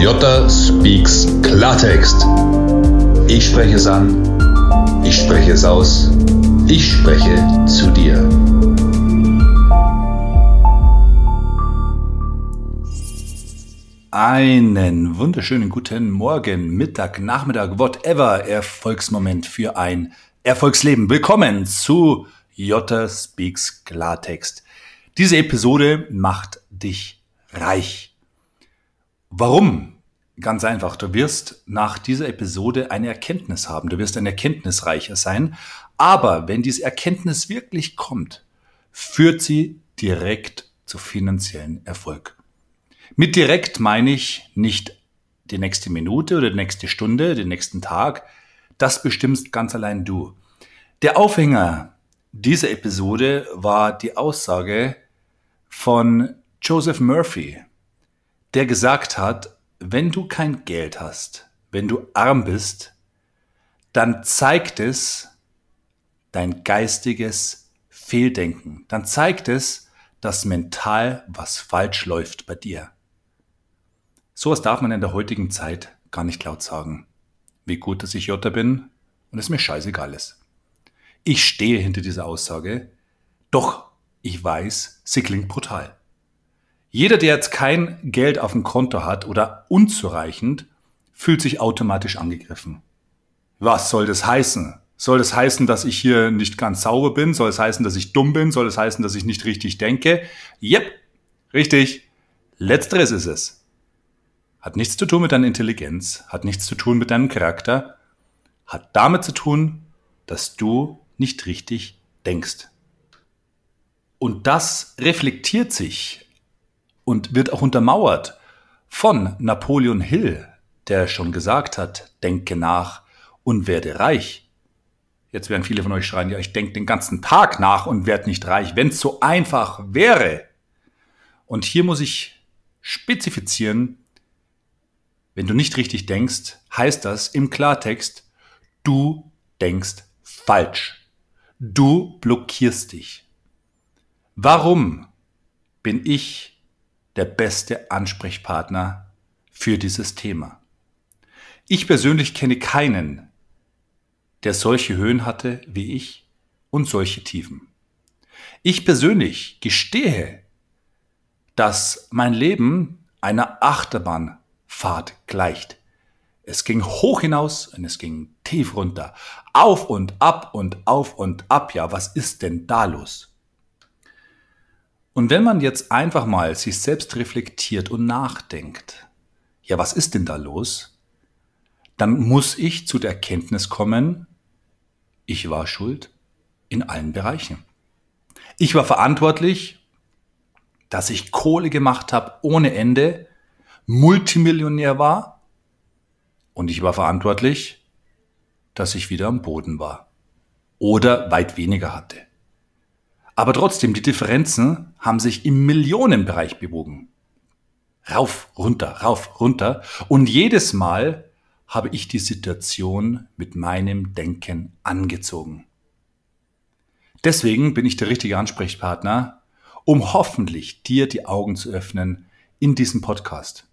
Jota Speaks Klartext. Ich spreche es an, ich spreche es aus, ich spreche zu dir. Einen wunderschönen guten Morgen, Mittag, Nachmittag, whatever Erfolgsmoment für ein Erfolgsleben. Willkommen zu Jota Speaks Klartext. Diese Episode macht dich reich. Warum? Ganz einfach, du wirst nach dieser Episode eine Erkenntnis haben, du wirst ein erkenntnisreicher sein, aber wenn diese Erkenntnis wirklich kommt, führt sie direkt zu finanziellen Erfolg. Mit direkt meine ich nicht die nächste Minute oder die nächste Stunde, den nächsten Tag, das bestimmst ganz allein du. Der Aufhänger dieser Episode war die Aussage von Joseph Murphy, der gesagt hat, wenn du kein Geld hast, wenn du arm bist, dann zeigt es dein geistiges Fehldenken. Dann zeigt es, dass mental was falsch läuft bei dir. Sowas darf man in der heutigen Zeit gar nicht laut sagen. Wie gut, dass ich Jota bin und es mir scheißegal ist. Ich stehe hinter dieser Aussage, doch ich weiß, sie klingt brutal. Jeder, der jetzt kein Geld auf dem Konto hat oder unzureichend, fühlt sich automatisch angegriffen. Was soll das heißen? Soll das heißen, dass ich hier nicht ganz sauber bin? Soll es heißen, dass ich dumm bin? Soll es heißen, dass ich nicht richtig denke? Yep, richtig. Letzteres ist es. Hat nichts zu tun mit deiner Intelligenz, hat nichts zu tun mit deinem Charakter, hat damit zu tun, dass du nicht richtig denkst. Und das reflektiert sich und wird auch untermauert von Napoleon Hill, der schon gesagt hat, denke nach und werde reich. Jetzt werden viele von euch schreien, ja, ich denke den ganzen Tag nach und werde nicht reich, wenn es so einfach wäre. Und hier muss ich spezifizieren, wenn du nicht richtig denkst, heißt das im Klartext, du denkst falsch. Du blockierst dich. Warum bin ich der beste Ansprechpartner für dieses Thema? Ich persönlich kenne keinen, der solche Höhen hatte wie ich und solche Tiefen. Ich persönlich gestehe, dass mein Leben einer Achterbahnfahrt gleicht. Es ging hoch hinaus und es ging tief runter. Auf und ab und auf und ab. Ja, was ist denn da los? Und wenn man jetzt einfach mal sich selbst reflektiert und nachdenkt, ja, was ist denn da los? Dann muss ich zu der Erkenntnis kommen, ich war schuld in allen Bereichen. Ich war verantwortlich, dass ich Kohle gemacht habe ohne Ende, Multimillionär war und ich war verantwortlich, dass ich wieder am Boden war. Oder weit weniger hatte. Aber trotzdem, die Differenzen haben sich im Millionenbereich bewogen. Rauf, runter, rauf, runter. Und jedes Mal habe ich die Situation mit meinem Denken angezogen. Deswegen bin ich der richtige Ansprechpartner, um hoffentlich dir die Augen zu öffnen in diesem Podcast.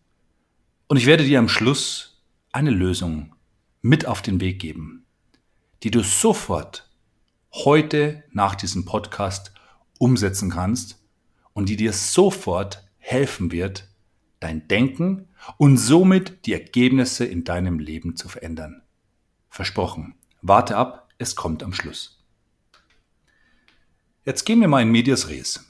Und ich werde dir am Schluss eine Lösung mit auf den Weg geben, die du sofort heute nach diesem Podcast umsetzen kannst und die dir sofort helfen wird, dein Denken und somit die Ergebnisse in deinem Leben zu verändern. Versprochen. Warte ab, es kommt am Schluss. Jetzt gehen wir mal in Medias Res.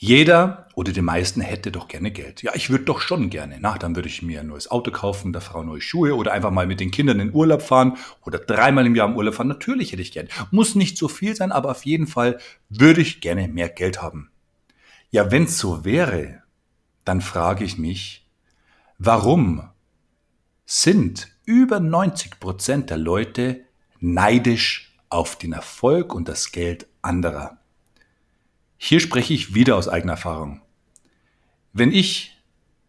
Jeder oder die meisten hätte doch gerne Geld. Ja, ich würde doch schon gerne. Na, dann würde ich mir ein neues Auto kaufen, der Frau neue Schuhe oder einfach mal mit den Kindern in Urlaub fahren oder dreimal im Jahr im Urlaub fahren. Natürlich hätte ich gern. Muss nicht so viel sein, aber auf jeden Fall würde ich gerne mehr Geld haben. Ja, wenn es so wäre, dann frage ich mich, warum sind über 90 Prozent der Leute neidisch auf den Erfolg und das Geld anderer? Hier spreche ich wieder aus eigener Erfahrung. Wenn ich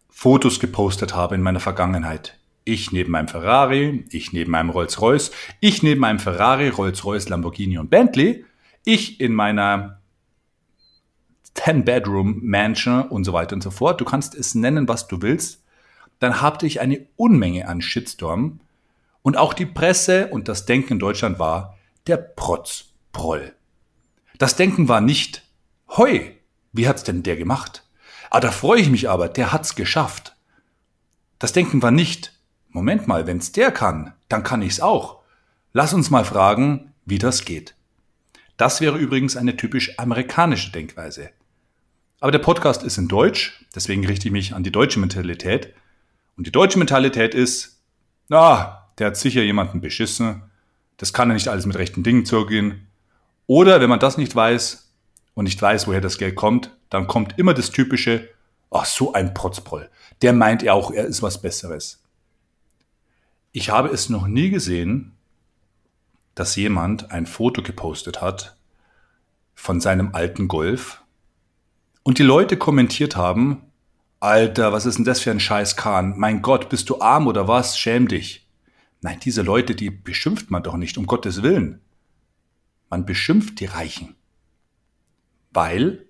Fotos gepostet habe in meiner Vergangenheit, ich neben meinem Ferrari, ich neben meinem Rolls-Royce, ich neben meinem Ferrari, Rolls-Royce, Lamborghini und Bentley, ich in meiner 10-Bedroom-Mansion und so weiter und so fort. Du kannst es nennen, was du willst. dann hatte ich eine Unmenge an Shitstorm und auch die Presse und das Denken in Deutschland war der Protzproll. Das Denken war nicht, hoi, wie hat's denn der gemacht? Ah, da freue ich mich aber, der hat's geschafft. Das Denken war nicht, Moment mal, wenn's der kann, dann kann ich's auch. Lass uns mal fragen, wie das geht. Das wäre übrigens eine typisch amerikanische Denkweise. Aber der Podcast ist in Deutsch, deswegen richte ich mich an die deutsche Mentalität. Und die deutsche Mentalität ist, na, der hat sicher jemanden beschissen, das kann er nicht alles mit rechten Dingen zugehen. Oder wenn man das nicht weiß und nicht weiß, woher das Geld kommt, dann kommt immer das typische, ach so ein Protzproll, der meint ja auch, er ist was Besseres. Ich habe es noch nie gesehen, dass jemand ein Foto gepostet hat von seinem alten Golf und die Leute kommentiert haben, Alter, was ist denn das für ein scheiß Kahn? Mein Gott, bist du arm oder was? Schäm dich. Nein, diese Leute, die beschimpft man doch nicht, um Gottes Willen. Man beschimpft die Reichen, weil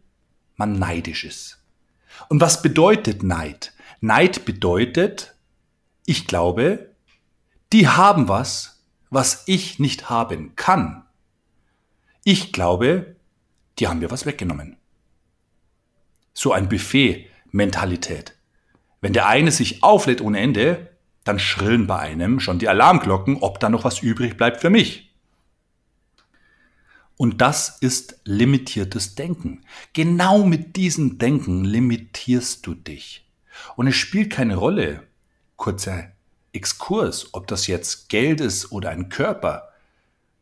man neidisch ist. Und was bedeutet Neid? Neid bedeutet, ich glaube, die haben was, was ich nicht haben kann. Ich glaube, die haben mir was weggenommen so ein Buffet-Mentalität. Wenn der eine sich auflädt ohne Ende, dann schrillen bei einem schon die Alarmglocken, ob da noch was übrig bleibt für mich. Und das ist limitiertes Denken. Genau mit diesem Denken limitierst du dich. Und es spielt keine Rolle, kurzer Exkurs, ob das jetzt Geld ist oder ein Körper.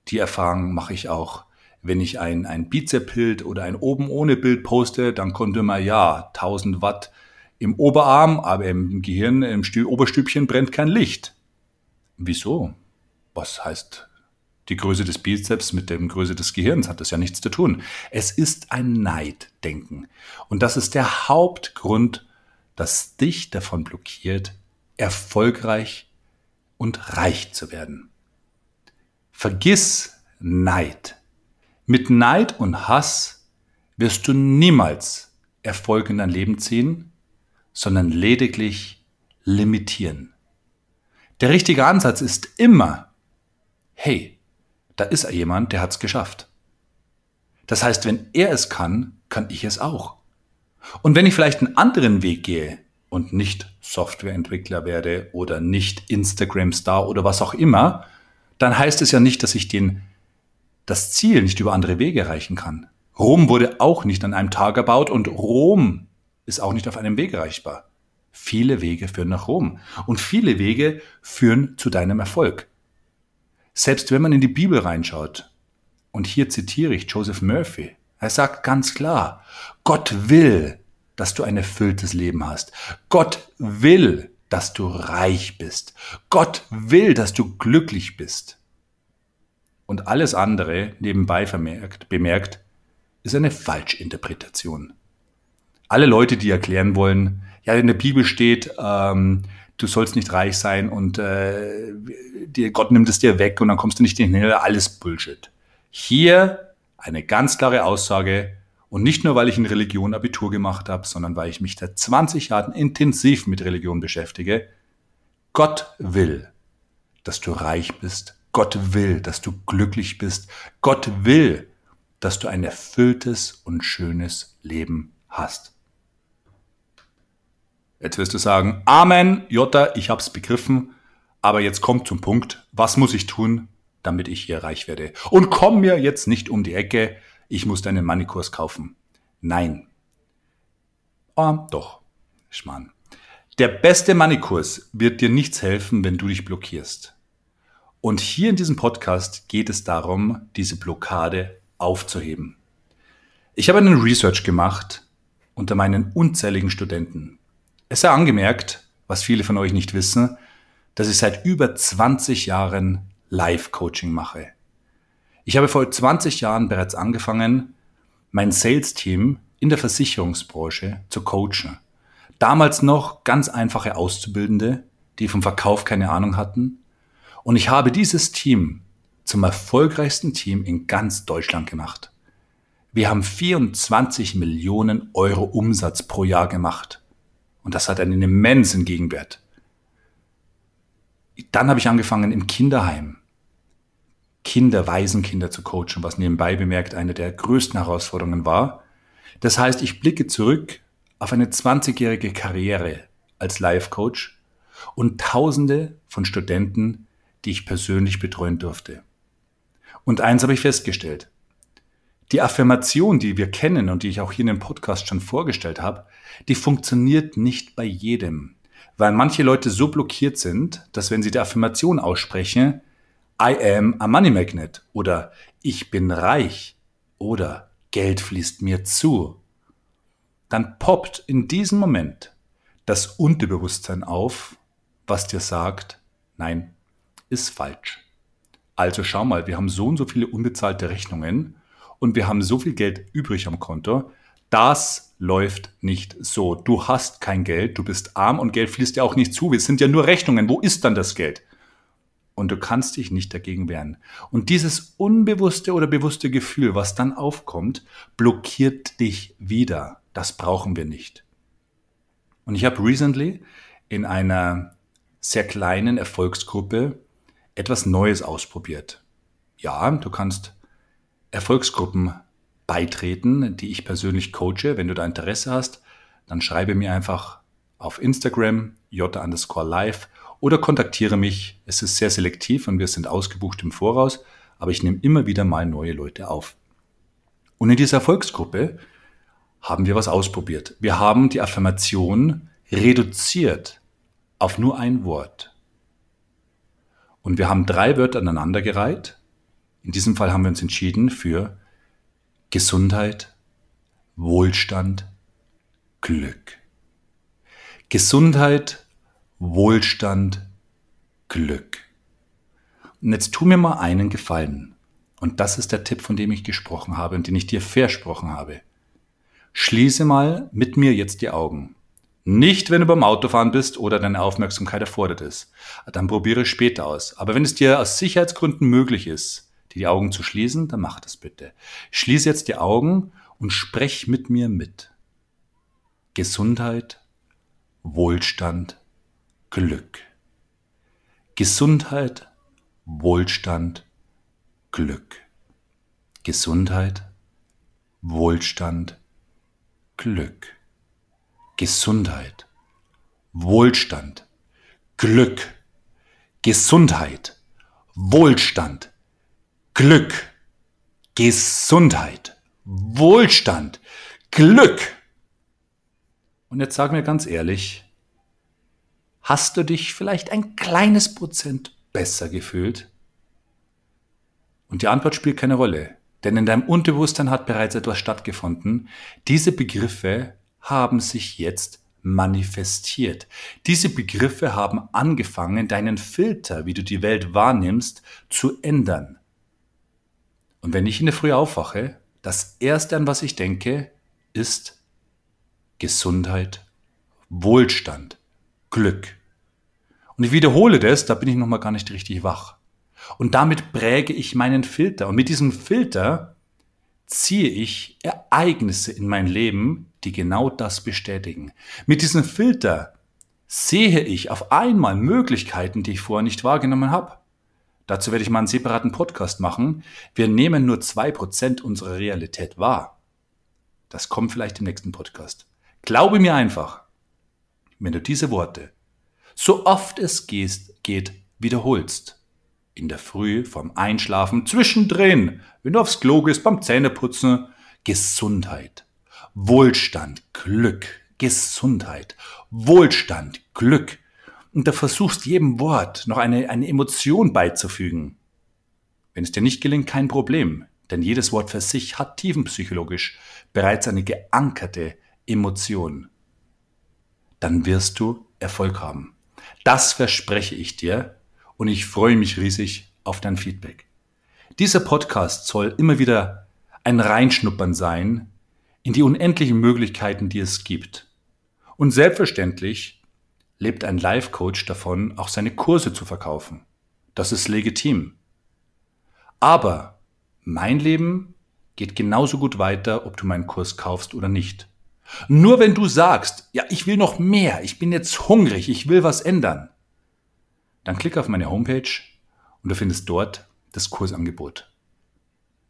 Die Erfahrung mache ich auch wenn ich ein, ein Bizep-Bild oder ein oben ohne Bild poste, dann konnte man ja 1000 Watt im Oberarm, aber im Gehirn, im Stü Oberstübchen brennt kein Licht. Wieso? Was heißt die Größe des Bizeps mit der Größe des Gehirns? Hat das ja nichts zu tun. Es ist ein Neiddenken. Und das ist der Hauptgrund, das dich davon blockiert, erfolgreich und reich zu werden. Vergiss Neid. Mit Neid und Hass wirst du niemals Erfolg in dein Leben ziehen, sondern lediglich limitieren. Der richtige Ansatz ist immer, hey, da ist jemand, der hat's geschafft. Das heißt, wenn er es kann, kann ich es auch. Und wenn ich vielleicht einen anderen Weg gehe und nicht Softwareentwickler werde oder nicht Instagram-Star oder was auch immer, dann heißt es ja nicht, dass ich den das Ziel nicht über andere Wege erreichen kann. Rom wurde auch nicht an einem Tag erbaut und Rom ist auch nicht auf einem Weg erreichbar. Viele Wege führen nach Rom und viele Wege führen zu deinem Erfolg. Selbst wenn man in die Bibel reinschaut, und hier zitiere ich Joseph Murphy, er sagt ganz klar, Gott will, dass du ein erfülltes Leben hast. Gott will, dass du reich bist. Gott will, dass du glücklich bist. Und alles andere, nebenbei vermerkt, bemerkt, ist eine Falschinterpretation. Alle Leute, die erklären wollen, ja, in der Bibel steht, ähm, du sollst nicht reich sein und äh, dir, Gott nimmt es dir weg und dann kommst du nicht in den Himmel, alles Bullshit. Hier eine ganz klare Aussage und nicht nur, weil ich in Religion Abitur gemacht habe, sondern weil ich mich seit 20 Jahren intensiv mit Religion beschäftige. Gott will, dass du reich bist Gott will, dass du glücklich bist. Gott will, dass du ein erfülltes und schönes Leben hast. Jetzt wirst du sagen, Amen, Jota, ich hab's begriffen, aber jetzt kommt zum Punkt, was muss ich tun, damit ich hier reich werde? Und komm mir jetzt nicht um die Ecke, ich muss deinen Manikurs kaufen. Nein. Ah, doch, Schmarrn. Der beste Manikurs wird dir nichts helfen, wenn du dich blockierst. Und hier in diesem Podcast geht es darum, diese Blockade aufzuheben. Ich habe einen Research gemacht unter meinen unzähligen Studenten. Es sei angemerkt, was viele von euch nicht wissen, dass ich seit über 20 Jahren Live-Coaching mache. Ich habe vor 20 Jahren bereits angefangen, mein Sales-Team in der Versicherungsbranche zu coachen. Damals noch ganz einfache Auszubildende, die vom Verkauf keine Ahnung hatten und ich habe dieses Team zum erfolgreichsten Team in ganz Deutschland gemacht. Wir haben 24 Millionen Euro Umsatz pro Jahr gemacht. Und das hat einen immensen Gegenwert. Dann habe ich angefangen im Kinderheim Kinder, Waisenkinder zu coachen, was nebenbei bemerkt eine der größten Herausforderungen war. Das heißt, ich blicke zurück auf eine 20-jährige Karriere als Life-Coach und Tausende von Studenten, die ich persönlich betreuen durfte. Und eins habe ich festgestellt. Die Affirmation, die wir kennen und die ich auch hier in dem Podcast schon vorgestellt habe, die funktioniert nicht bei jedem, weil manche Leute so blockiert sind, dass wenn sie die Affirmation aussprechen, I am a money magnet oder ich bin reich oder Geld fließt mir zu, dann poppt in diesem Moment das Unterbewusstsein auf, was dir sagt, nein, ist falsch. Also schau mal, wir haben so und so viele unbezahlte Rechnungen und wir haben so viel Geld übrig am Konto. Das läuft nicht so. Du hast kein Geld, du bist arm und Geld fließt dir auch nicht zu. Wir sind ja nur Rechnungen. Wo ist dann das Geld? Und du kannst dich nicht dagegen wehren. Und dieses unbewusste oder bewusste Gefühl, was dann aufkommt, blockiert dich wieder. Das brauchen wir nicht. Und ich habe recently in einer sehr kleinen Erfolgsgruppe etwas Neues ausprobiert. Ja, du kannst Erfolgsgruppen beitreten, die ich persönlich coache. Wenn du da Interesse hast, dann schreibe mir einfach auf Instagram j underscore live oder kontaktiere mich. Es ist sehr selektiv und wir sind ausgebucht im Voraus, aber ich nehme immer wieder mal neue Leute auf. Und in dieser Erfolgsgruppe haben wir was ausprobiert. Wir haben die Affirmation reduziert auf nur ein Wort. Und wir haben drei Wörter aneinandergereiht. In diesem Fall haben wir uns entschieden für Gesundheit, Wohlstand, Glück. Gesundheit, Wohlstand, Glück. Und jetzt tu mir mal einen Gefallen. Und das ist der Tipp, von dem ich gesprochen habe und den ich dir versprochen habe. Schließe mal mit mir jetzt die Augen. Nicht, wenn du beim Autofahren bist oder deine Aufmerksamkeit erfordert ist. Dann probiere es später aus. Aber wenn es dir aus Sicherheitsgründen möglich ist, dir die Augen zu schließen, dann mach das bitte. Schließe jetzt die Augen und sprech mit mir mit. Gesundheit, Wohlstand, Glück. Gesundheit, Wohlstand, Glück. Gesundheit, Wohlstand, Glück. Gesundheit, Wohlstand, Glück, Gesundheit, Wohlstand, Glück, Gesundheit, Wohlstand, Glück. Und jetzt sag mir ganz ehrlich, hast du dich vielleicht ein kleines Prozent besser gefühlt? Und die Antwort spielt keine Rolle, denn in deinem Unterbewusstsein hat bereits etwas stattgefunden. Diese Begriffe haben sich jetzt manifestiert. Diese Begriffe haben angefangen, deinen Filter, wie du die Welt wahrnimmst, zu ändern. Und wenn ich in der Früh aufwache, das Erste, an was ich denke, ist Gesundheit, Wohlstand, Glück. Und ich wiederhole das, da bin ich noch mal gar nicht richtig wach. Und damit präge ich meinen Filter. Und mit diesem Filter ziehe ich Ereignisse in mein Leben, die genau das bestätigen. Mit diesem Filter sehe ich auf einmal Möglichkeiten, die ich vorher nicht wahrgenommen habe. Dazu werde ich mal einen separaten Podcast machen. Wir nehmen nur zwei Prozent unserer Realität wahr. Das kommt vielleicht im nächsten Podcast. Glaube mir einfach, wenn du diese Worte so oft es geht, wiederholst, in der Früh, vorm Einschlafen, zwischendrin, wenn du aufs Klo gehst, beim Zähneputzen, Gesundheit, Wohlstand, Glück, Gesundheit, Wohlstand, Glück. Und da versuchst jedem Wort noch eine, eine Emotion beizufügen. Wenn es dir nicht gelingt, kein Problem, denn jedes Wort für sich hat tiefenpsychologisch bereits eine geankerte Emotion. Dann wirst du Erfolg haben. Das verspreche ich dir und ich freue mich riesig auf dein Feedback. Dieser Podcast soll immer wieder ein Reinschnuppern sein in die unendlichen Möglichkeiten, die es gibt. Und selbstverständlich lebt ein Life-Coach davon, auch seine Kurse zu verkaufen. Das ist legitim. Aber mein Leben geht genauso gut weiter, ob du meinen Kurs kaufst oder nicht. Nur wenn du sagst, ja, ich will noch mehr, ich bin jetzt hungrig, ich will was ändern, dann klick auf meine Homepage und du findest dort das Kursangebot.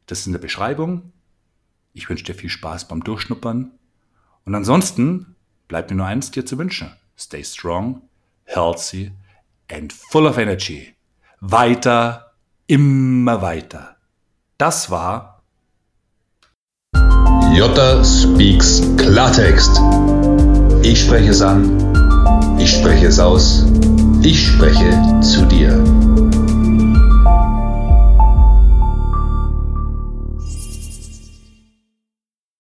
Das ist in der Beschreibung. Ich wünsche dir viel Spaß beim Durchschnuppern. Und ansonsten bleibt mir nur eins dir zu wünschen. Stay strong, healthy and full of energy. Weiter, immer weiter. Das war Jota Speaks Klartext. Ich spreche es an, ich spreche es aus, ich spreche zu dir.